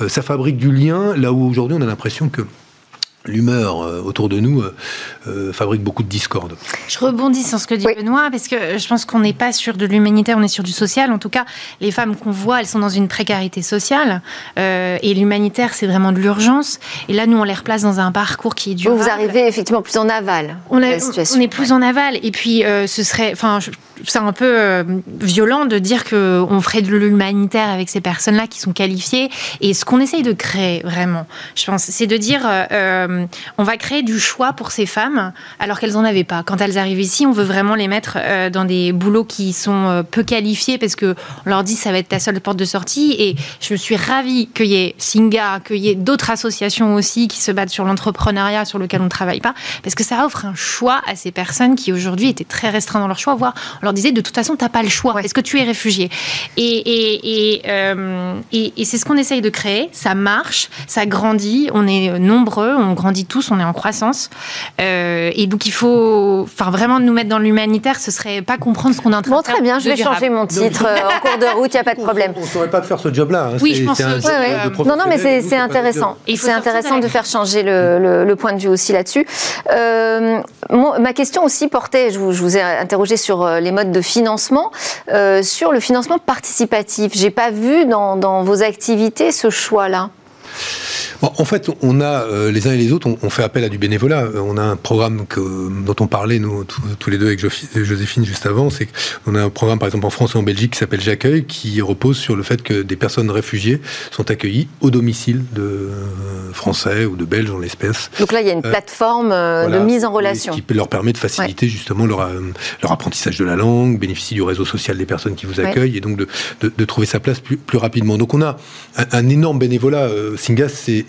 ça fabrique du lien là où aujourd'hui on a l'impression que l'humeur euh, autour de nous euh, euh, fabrique beaucoup de discorde. Je rebondis sur ce que dit Benoît, parce que je pense qu'on n'est pas sur de l'humanitaire, on est sur du social. En tout cas, les femmes qu'on voit, elles sont dans une précarité sociale. et l'humanitaire, c'est vraiment de l'urgence. Et là, nous, on les replace dans un parcours qui est dur. Vous arrivez effectivement plus en aval. On, on est plus en aval. Et puis, ce serait... Enfin, c'est un peu violent de dire qu'on ferait de l'humanitaire avec ces personnes-là qui sont qualifiées. Et ce qu'on essaye de créer, vraiment, je pense, c'est de dire euh, on va créer du choix pour ces femmes alors qu'elles n'en avaient pas. Quand elles arrivent ici, on veut vraiment les mettre euh, dans des boulots qui sont euh, peu qualifiés parce qu'on leur dit ça va être ta seule porte de sortie. Et je suis ravie qu'il y ait Singa, qu'il y ait d'autres associations aussi qui se battent sur l'entrepreneuriat sur lequel on ne travaille pas parce que ça offre un choix à ces personnes qui aujourd'hui étaient très restreintes dans leur choix, voire on leur disait de toute façon, tu n'as pas le choix. Est-ce que tu es réfugié? Et, et, c'est ce qu'on essaye de créer. Ça marche, ça grandit, on est nombreux, on grandit tous, on est en croissance. Euh, et donc il faut, enfin vraiment nous mettre dans l'humanitaire, ce serait pas comprendre ce qu'on est en train de faire. Bon, très bien, je vais changer mon titre euh, en cours de route, il n'y a pas de problème. On ne saurait pas faire ce job-là. Hein. Oui, je pense que Non, non, mais c'est intéressant. C'est intéressant de faire changer le, point de vue aussi là-dessus. Euh, ma question aussi portait, je vous, ai interrogé sur les modes de financement, sur le financement participatif. J'ai pas vu dans vos activités ce choix-là. En fait, on a euh, les uns et les autres, on, fait appel à du bénévolat. Euh, on a un programme que, dont on parlait nous tous les deux avec Joséphine juste avant. C'est qu'on a un programme, par exemple, en France et en Belgique qui s'appelle J'accueille, qui repose sur le fait que des personnes réfugiées sont accueillies au domicile de euh, Français ou de Belges en l'espèce. Donc là, il y a une plateforme de mise en relation. Qui leur permet de faciliter justement leur, leur, apprentissage de la langue, bénéficier du réseau social des personnes qui vous accueillent et donc de, de, trouver sa place plus, plus rapidement. Donc on a un, énorme bénévolat. Singas, c'est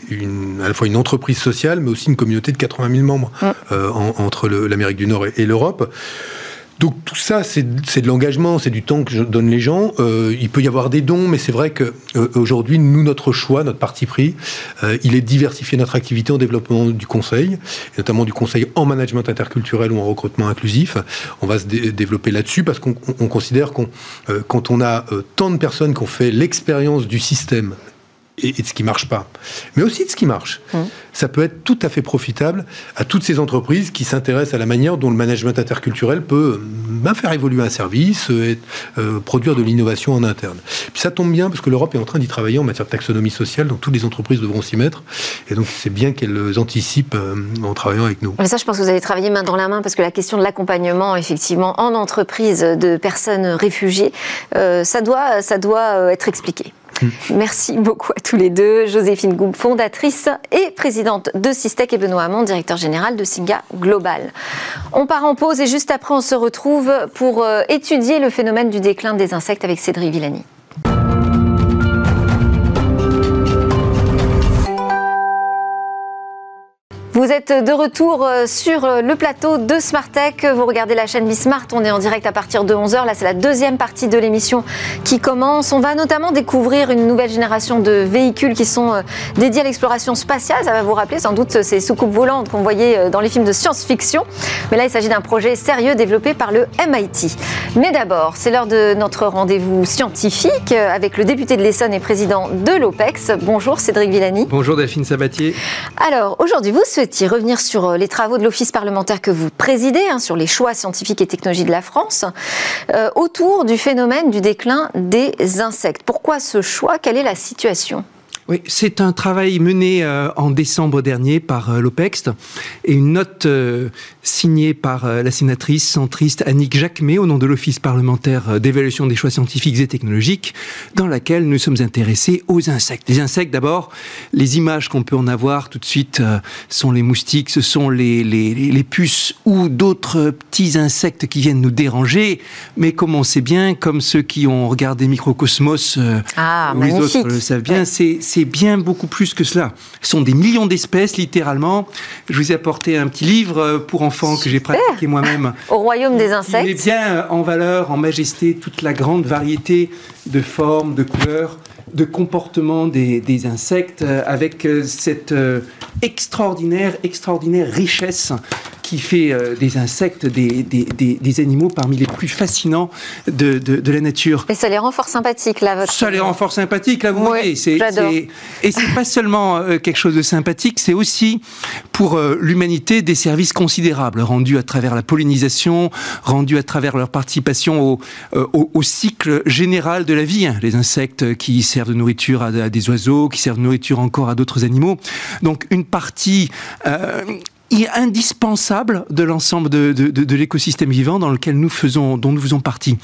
à la fois une entreprise sociale, mais aussi une communauté de 80 000 membres euh, entre l'Amérique du Nord et, l'Europe. Donc tout ça, c'est de l'engagement, c'est du temps que je donne les gens. Euh, il peut y avoir des dons, mais c'est vrai qu'aujourd'hui, euh, nous, notre choix, notre parti pris, il est de diversifier notre activité en développement du conseil, et notamment du conseil en management interculturel ou en recrutement inclusif. On va se développer là-dessus parce qu'on considère qu'on, quand on a tant de personnes qui ont fait l'expérience du système et, de ce qui marche pas, mais aussi de ce qui marche. Mmh. Ça peut être tout à fait profitable à toutes ces entreprises qui s'intéressent à la manière dont le management interculturel peut ben, faire évoluer un service, euh, et, euh, produire de l'innovation en interne. Puis ça tombe bien parce que l'Europe est en train d'y travailler en matière de taxonomie sociale, donc toutes les entreprises devront s'y mettre, et donc c'est bien qu'elles anticipent euh, en travaillant avec nous. Mais ça, je pense que vous allez travailler main dans la main parce que la question de l'accompagnement, effectivement, en entreprise de personnes réfugiées, ça doit, ça doit être expliqué. Merci beaucoup à tous les deux. Joséphine Goub, fondatrice et présidente de Systec et Benoît Hamon, directeur général de Singa Global. On part en pause et juste après on se retrouve pour euh, étudier le phénomène du déclin des insectes avec Cédric Villani. Vous êtes de retour euh, sur euh, le plateau de Smartech. Vous regardez la chaîne Bismart. On est en direct à partir de 11h. Là, c'est la deuxième partie de l'émission qui commence. On va notamment découvrir une nouvelle génération de véhicules qui sont euh, dédiés à l'exploration spatiale. Ça va vous rappeler sans doute ces soucoupes volantes qu'on voyait dans les films de science-fiction. Mais là, il s'agit d'un projet sérieux développé par le MIT. Mais d'abord, c'est l'heure de notre rendez-vous scientifique avec le député de l'Essonne et président de l'OPEX. Bonjour Cédric Villani. Bonjour Delphine Sabatier. Alors, aujourd'hui, vous souhaitez revenir sur euh, les travaux de l'Office parlementaire que vous présidez, hein, sur les choix scientifiques et technologies de la France, euh, autour du phénomène du déclin des insectes. Pourquoi ce choix? Quelle est la situation? Oui, c'est un travail mené euh, en décembre dernier par euh, l'OPEX et une note euh, signée par la sénatrice centriste Annick Jacquemet au nom de l'Office parlementaire d'évaluation des choix scientifiques et technologiques dans laquelle nous sommes intéressés aux insectes. Les insectes d'abord, les images qu'on peut en avoir tout de suite sont les moustiques, ce sont les, les, les puces ou d'autres petits insectes qui viennent nous déranger, mais comme on sait bien, comme ceux qui ont regardé Microcosmos ah, ou les autres le savent bien, c'est c'est bien beaucoup plus que cela. Ce sont des millions d'espèces, littéralement. Je vous ai apporté un petit livre euh, pour enfants que j'ai pratiqué moi-même. Au royaume des insectes. Il met bien euh, en valeur, en majesté, toute la grande variété de formes, de couleurs, de comportements des, insectes, euh, avec cette extraordinaire, extraordinaire richesse qui fait euh, des insectes, des, des, des, animaux parmi les plus fascinants de, de, la nature. Et ça les rend fort sympathiques, là, votre... Ça les rend fort sympathiques, là, vous voyez. C'est, et c'est pas seulement euh, quelque chose de sympathique, c'est aussi pour euh, l'humanité des services considérables rendus à travers la pollinisation, rendus à travers leur participation au, au, au cycle général de la vie. Hein. Les insectes qui servent de nourriture à, à, des oiseaux, qui servent de nourriture encore à d'autres animaux. Donc une partie indispensable de l'ensemble de, de, l'écosystème vivant dans lequel nous faisons, dont nous faisons partie.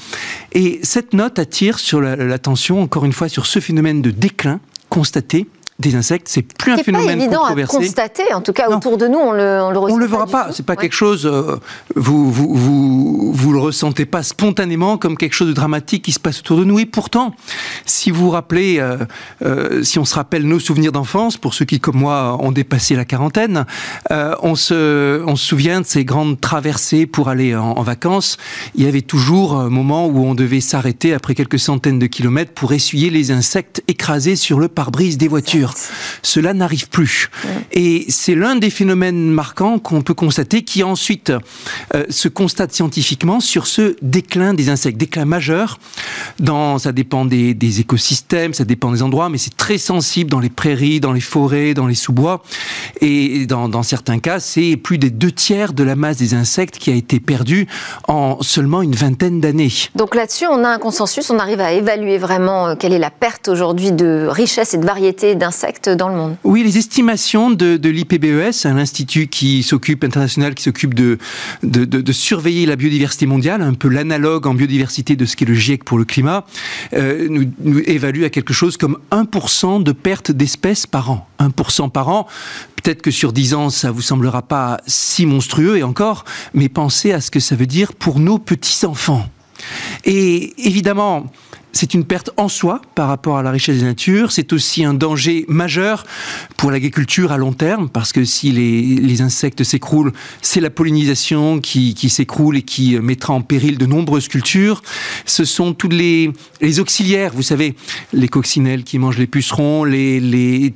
Et cette note attire sur l'attention, encore une fois, sur ce phénomène de déclin constaté des insectes, c'est plus un phénomène pas évident à constater, en tout cas autour de nous, on le, on le On le verra pas, c'est pas quelque chose, euh, vous, vous, vous, vous le ressentez pas spontanément comme quelque chose de dramatique qui se passe autour de nous. Et pourtant, si vous vous rappelez, euh, euh, si on se rappelle nos souvenirs d'enfance, pour ceux qui, comme moi, ont dépassé la quarantaine, on, se, on se souvient de ces grandes traversées pour aller en, en vacances. Il y avait toujours un moment où on devait s'arrêter après quelques centaines de kilomètres pour essuyer les insectes écrasés sur le pare-brise des voitures. Cela n'arrive plus. Et c'est l'un des phénomènes marquants qu'on peut constater qui ensuite euh, se constate scientifiquement sur ce déclin des insectes, déclin majeur. Dans, ça dépend des, des écosystèmes, ça dépend des endroits, mais c'est très sensible dans les prairies, dans les forêts, dans les sous-bois. Et dans, dans certains cas, c'est plus des deux tiers de la masse des insectes qui a été perdue en seulement une vingtaine d'années. Donc là-dessus, on a un consensus, on arrive à évaluer vraiment euh, quelle est la perte aujourd'hui de richesse et de variété d'insectes Oui, les estimations de, l'IPBES, l'institut qui s'occupe international, qui s'occupe de, surveiller la biodiversité mondiale, un peu l'analogue en biodiversité de ce qu'est le GIEC pour le climat, euh, nous, nous évalue à quelque chose comme 1% de perte d'espèces par an. 1% par an. Peut-être que sur 10 ans, ça vous semblera pas si monstrueux et encore, mais pensez à ce que ça veut dire pour nos petits-enfants. Et évidemment, c'est une perte en soi par rapport à la richesse des natures. C'est aussi un danger majeur pour l'agriculture à long terme, parce que si les, insectes s'écroulent, c'est la pollinisation qui, s'écroule et qui mettra en péril de nombreuses cultures. Ce sont tous les, auxiliaires, vous savez, les coccinelles qui mangent les pucerons, les,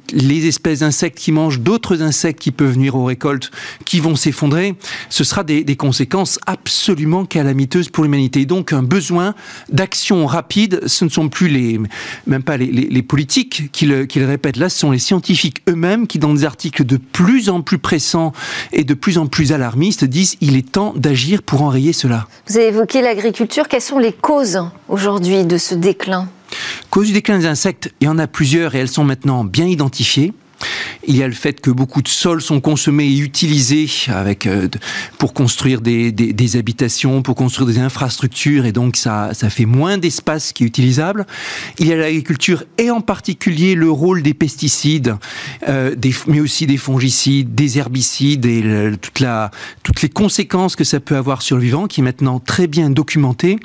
espèces d'insectes qui mangent d'autres insectes qui peuvent nuire aux récoltes, qui vont s'effondrer. Ce sera des conséquences absolument calamiteuses pour l'humanité. Donc un besoin d'action rapide ce ne sont plus les, même pas les, les, les politiques qui le, qui le, répètent, là ce sont les scientifiques eux-mêmes qui dans des articles de plus en plus pressants et de plus en plus alarmistes disent il est temps d'agir pour enrayer cela. Vous avez évoqué l'agriculture, quelles sont les causes aujourd'hui de ce déclin? Cause du déclin des insectes, il y en a plusieurs et elles sont maintenant bien identifiées. Il y a le fait que beaucoup de sols sont consommés et utilisés euh, pour construire des, habitations, pour construire des infrastructures, et donc ça, fait moins d'espace qui est utilisable. Il y a l'agriculture et en particulier le rôle des pesticides, euh, mais aussi des fongicides, des herbicides et toutes les conséquences que ça peut avoir sur le vivant, qui est maintenant très bien documenté.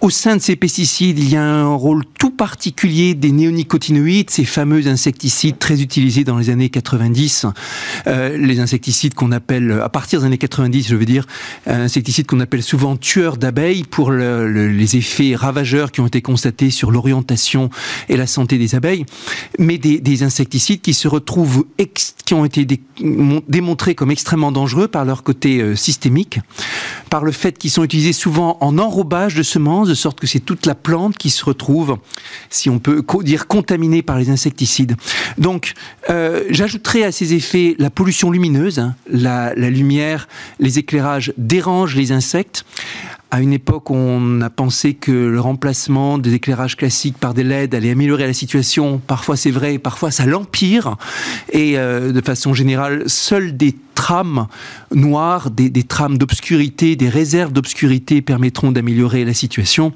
Au sein de ces pesticides, il y a un rôle tout particulier des néonicotinoïdes, ces fameux insecticides très utilisés dans les années 90, euh, les insecticides qu'on appelle, à partir des années 90, je veux dire, insecticides qu'on appelle souvent tueurs d'abeilles pour le, le, les effets ravageurs qui ont été constatés sur l'orientation et la santé des abeilles, mais des, des insecticides qui se retrouvent, qui ont été dé, démontrés comme extrêmement dangereux par leur côté euh, systémique, par le fait qu'ils sont utilisés souvent en enrobage de semences, de sorte que c'est toute la plante qui se retrouve, si on peut dire, contaminée par les insecticides. Donc, euh, j'ajouterai à ces effets la pollution lumineuse. Hein, la, la lumière, les éclairages dérangent les insectes. À une époque, on a pensé que le remplacement des éclairages classiques par des LED allait améliorer la situation. Parfois, c'est vrai, parfois, ça l'empire. Et euh, de façon générale, seuls des trames noires, des, trames d'obscurité, des réserves d'obscurité permettront d'améliorer la situation.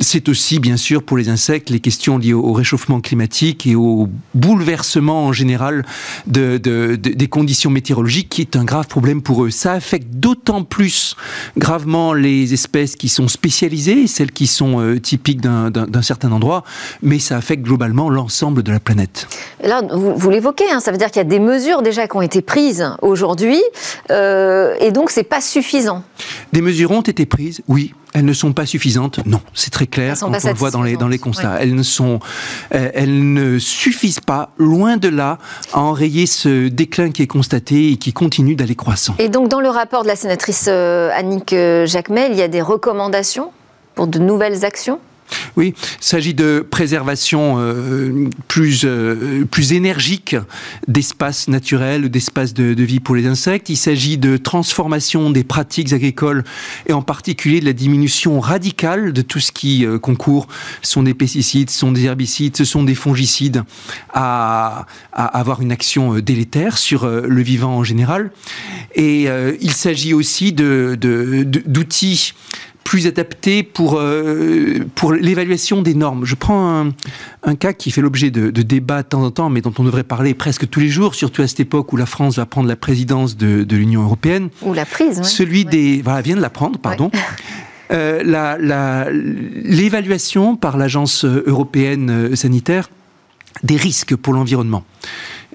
C'est aussi, bien sûr, pour les insectes, les questions liées au réchauffement climatique et au bouleversement en général de, de, de, des conditions météorologiques, qui est un grave problème pour eux. Ça affecte d'autant plus gravement les espèces qui sont spécialisées, celles qui sont euh, typiques d'un certain endroit, mais ça affecte globalement l'ensemble de la planète. Là, vous, vous l'évoquez, hein, ça veut dire qu'il y a des mesures déjà qui ont été prises aujourd'hui, euh, et donc c'est pas suffisant. Des mesures ont été prises, oui. Elles ne sont pas suffisantes, non, c'est très clair, quand on le voit dans les, dans les constats. Ouais. Elles, ne sont, euh, elles ne suffisent pas, loin de là, à enrayer ce déclin qui est constaté et qui continue d'aller croissant. Et donc, dans le rapport de la sénatrice euh, Annick euh, Jacmel, il y a des recommandations pour de nouvelles actions? Oui, il s'agit de préservation euh, plus, euh, plus énergique d'espaces naturels, d'espaces de, vie pour les insectes. Il s'agit de transformation des pratiques agricoles et en particulier de la diminution radicale de tout ce qui euh, concourt. Ce sont des pesticides, ce sont des herbicides, ce sont des fongicides à, avoir une action délétère sur le vivant en général. Et il s'agit aussi d'outils plus adapté pour, euh, pour l'évaluation des normes. Je prends un, un cas qui fait l'objet de, de, débats de temps en temps, mais dont on devrait parler presque tous les jours, surtout à cette époque où la France va prendre la présidence de, de l'Union européenne. Ou la prise. Celui ouais. des... Voilà, vient de la prendre, pardon. Ouais. Euh, l'évaluation par l'agence européenne sanitaire des risques pour l'environnement.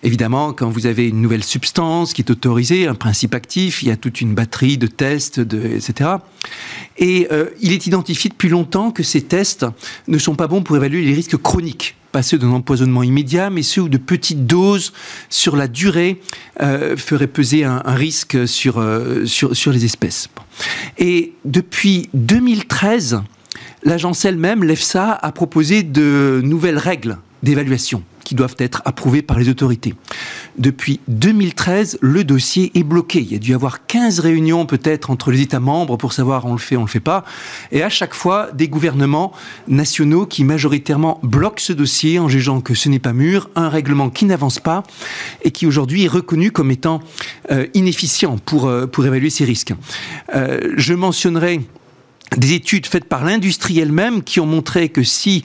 Évidemment, quand vous avez une nouvelle substance qui est autorisée, un principe actif, il y a toute une batterie de tests, etc. Et euh, il est identifié depuis longtemps que ces tests ne sont pas bons pour évaluer les risques chroniques pas ceux d'un empoisonnement immédiat, mais ceux où de petites doses sur la durée euh, feraient peser un, risque euh, sur les espèces. Et depuis 2013, l'agence elle-même, l'EFSA, a proposé de nouvelles règles d'évaluation qui doivent être approuvées par les autorités. Depuis 2013, le dossier est bloqué. Il y a dû y avoir 15 réunions peut-être entre les États membres pour savoir on le fait, on le fait pas. Et à chaque fois, des gouvernements nationaux qui majoritairement bloquent ce dossier en jugeant que ce n'est pas mûr, un règlement qui n'avance pas et qui aujourd'hui est reconnu comme étant euh, inefficient pour, euh, pour évaluer ces risques. Euh, je mentionnerai des études faites par l'industrie elle-même qui ont montré que si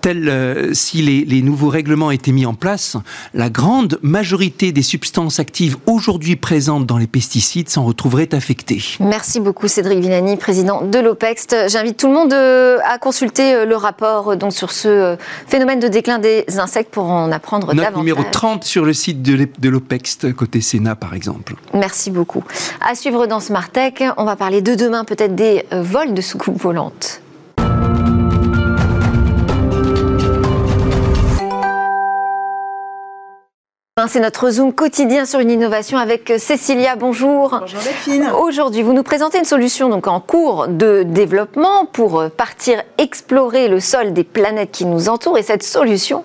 tel, euh, si les, les, nouveaux règlements étaient mis en place, la grande majorité des substances actives aujourd'hui présentes dans les pesticides s'en retrouveraient affectées. Merci beaucoup Cédric Villani, président de l'OPEX. J'invite tout le monde euh, à consulter euh, le rapport donc, sur ce phénomène de déclin des insectes pour en apprendre Note davantage. numéro 30 sur le site de l'OPEX, côté Sénat par exemple. Merci beaucoup. À suivre dans Smart Tech, on va parler de demain peut-être des vols de soucoupe volante. C'est notre Zoom quotidien sur une innovation avec Cécilia. Bonjour. Bonjour Delphine. Aujourd'hui, vous nous présentez une solution donc en cours de développement pour partir explorer le sol des planètes qui nous entourent. Et cette solution,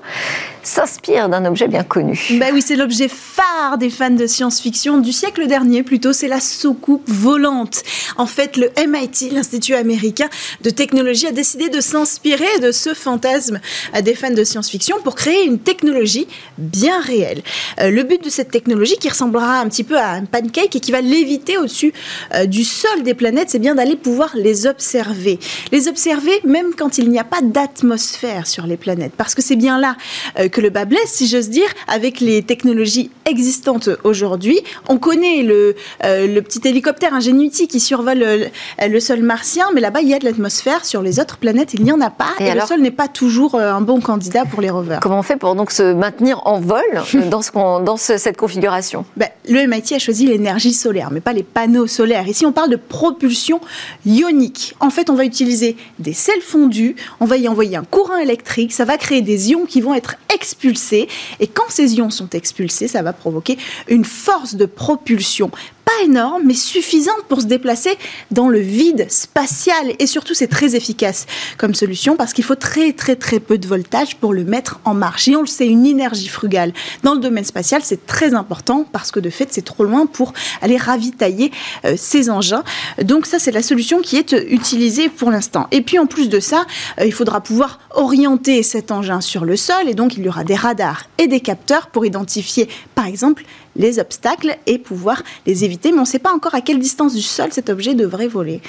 s'inspire d'un objet bien connu. Bah oui, c'est l'objet phare des fans de science-fiction du siècle dernier, plutôt, c'est la soucoupe volante. En fait, le MIT, l'Institut américain de technologie, a décidé de s'inspirer de ce fantasme des fans de science-fiction pour créer une technologie bien réelle. Euh, le but de cette technologie, qui ressemblera un petit peu à un pancake et qui va léviter au-dessus euh, du sol des planètes, c'est bien d'aller pouvoir les observer. Les observer même quand il n'y a pas d'atmosphère sur les planètes, parce que c'est bien là euh, que le bas blesse, si j'ose dire, avec les technologies existantes aujourd'hui. On connaît le, euh, le petit hélicoptère Ingenuity qui survole le, le sol martien, mais là-bas, il y a de l'atmosphère. Sur les autres planètes, il n'y en a pas. Et, le sol n'est pas toujours euh, un bon candidat pour les rovers. Comment on fait pour donc se maintenir en vol euh, dans, ce, dans ce, cette configuration? Ben, Le MIT a choisi l'énergie solaire, mais pas les panneaux solaires. Ici, on parle de propulsion ionique. En fait, on va utiliser des sels fondus, on va y envoyer un courant électrique, ça va créer des ions qui vont être expulsés. Et quand ces ions sont expulsés, ça va provoquer une force de propulsion pas énorme, mais suffisante pour se déplacer dans le vide spatial. Et surtout, c'est très efficace comme solution parce qu'il faut très, très, très peu de voltage pour le mettre en marche. Et on le sait, une énergie frugale dans le domaine spatial, c'est très important parce que de fait, c'est trop loin pour aller ravitailler euh, ces engins. Donc ça, c'est la solution qui est utilisée pour l'instant. Et puis, en plus de ça, euh, il faudra pouvoir orienter cet engin sur le sol. Et donc, il y aura des radars et des capteurs pour identifier, par exemple, les obstacles et pouvoir les éviter. Mais on ne sait pas encore à quelle distance du sol cet objet devrait voler.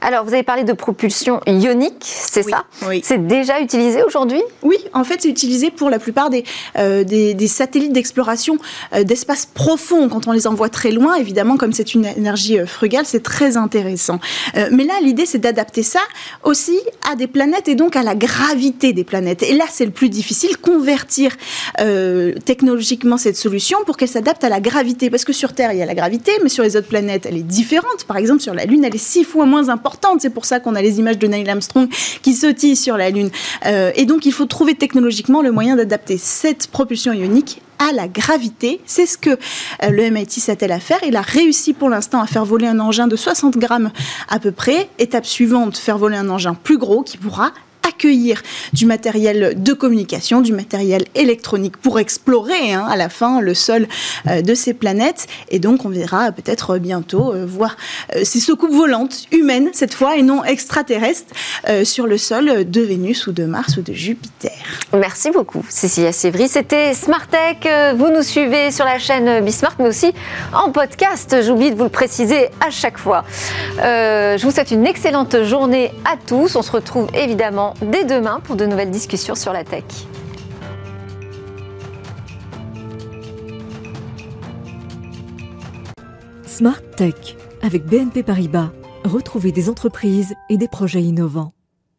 Alors, vous avez parlé de propulsion ionique, c'est ça oui. C'est déjà utilisé aujourd'hui Oui, en fait, c'est utilisé pour la plupart des, euh, des, des, satellites d'exploration euh, d'espace profond. Quand on les envoie très loin, évidemment, comme c'est une énergie euh, frugale, c'est très intéressant. Euh, mais là, l'idée, c'est d'adapter ça aussi à des planètes et donc à la gravité des planètes. Et là, c'est le plus difficile, convertir technologiquement cette solution pour qu'elle s'adapte à la gravité. Parce que sur Terre, il y a la gravité, mais sur les autres planètes, elle est différente. Par exemple, sur la Lune, elle est six fois moins importante c'est pour ça qu'on a les images de Neil Armstrong qui sautille sur la Lune. Euh, et donc, il faut trouver technologiquement le moyen d'adapter cette propulsion ionique à la gravité. C'est ce que euh, le MIT s'attelle à faire. Il a réussi pour l'instant à faire voler un engin de 60 grammes à peu près. Étape suivante, faire voler un engin plus gros qui pourra accueillir du matériel de communication, du matériel électronique pour explorer hein, à la fin le sol euh, de ces planètes. Et donc on verra peut-être bientôt euh, voir euh, ces soucoupes volantes humaines cette fois et non extraterrestres sur le sol de Vénus ou de Mars ou de Jupiter. Merci beaucoup Cécilia Sévry. C'était Smart Tech. Vous nous suivez sur la chaîne Bismart mais aussi en podcast. J'oublie de vous le préciser à chaque fois. je vous souhaite une excellente journée à tous. On se retrouve évidemment dès demain pour de nouvelles discussions sur la tech. Smart Tech avec BNP Paribas. Retrouvez des entreprises et des projets innovants.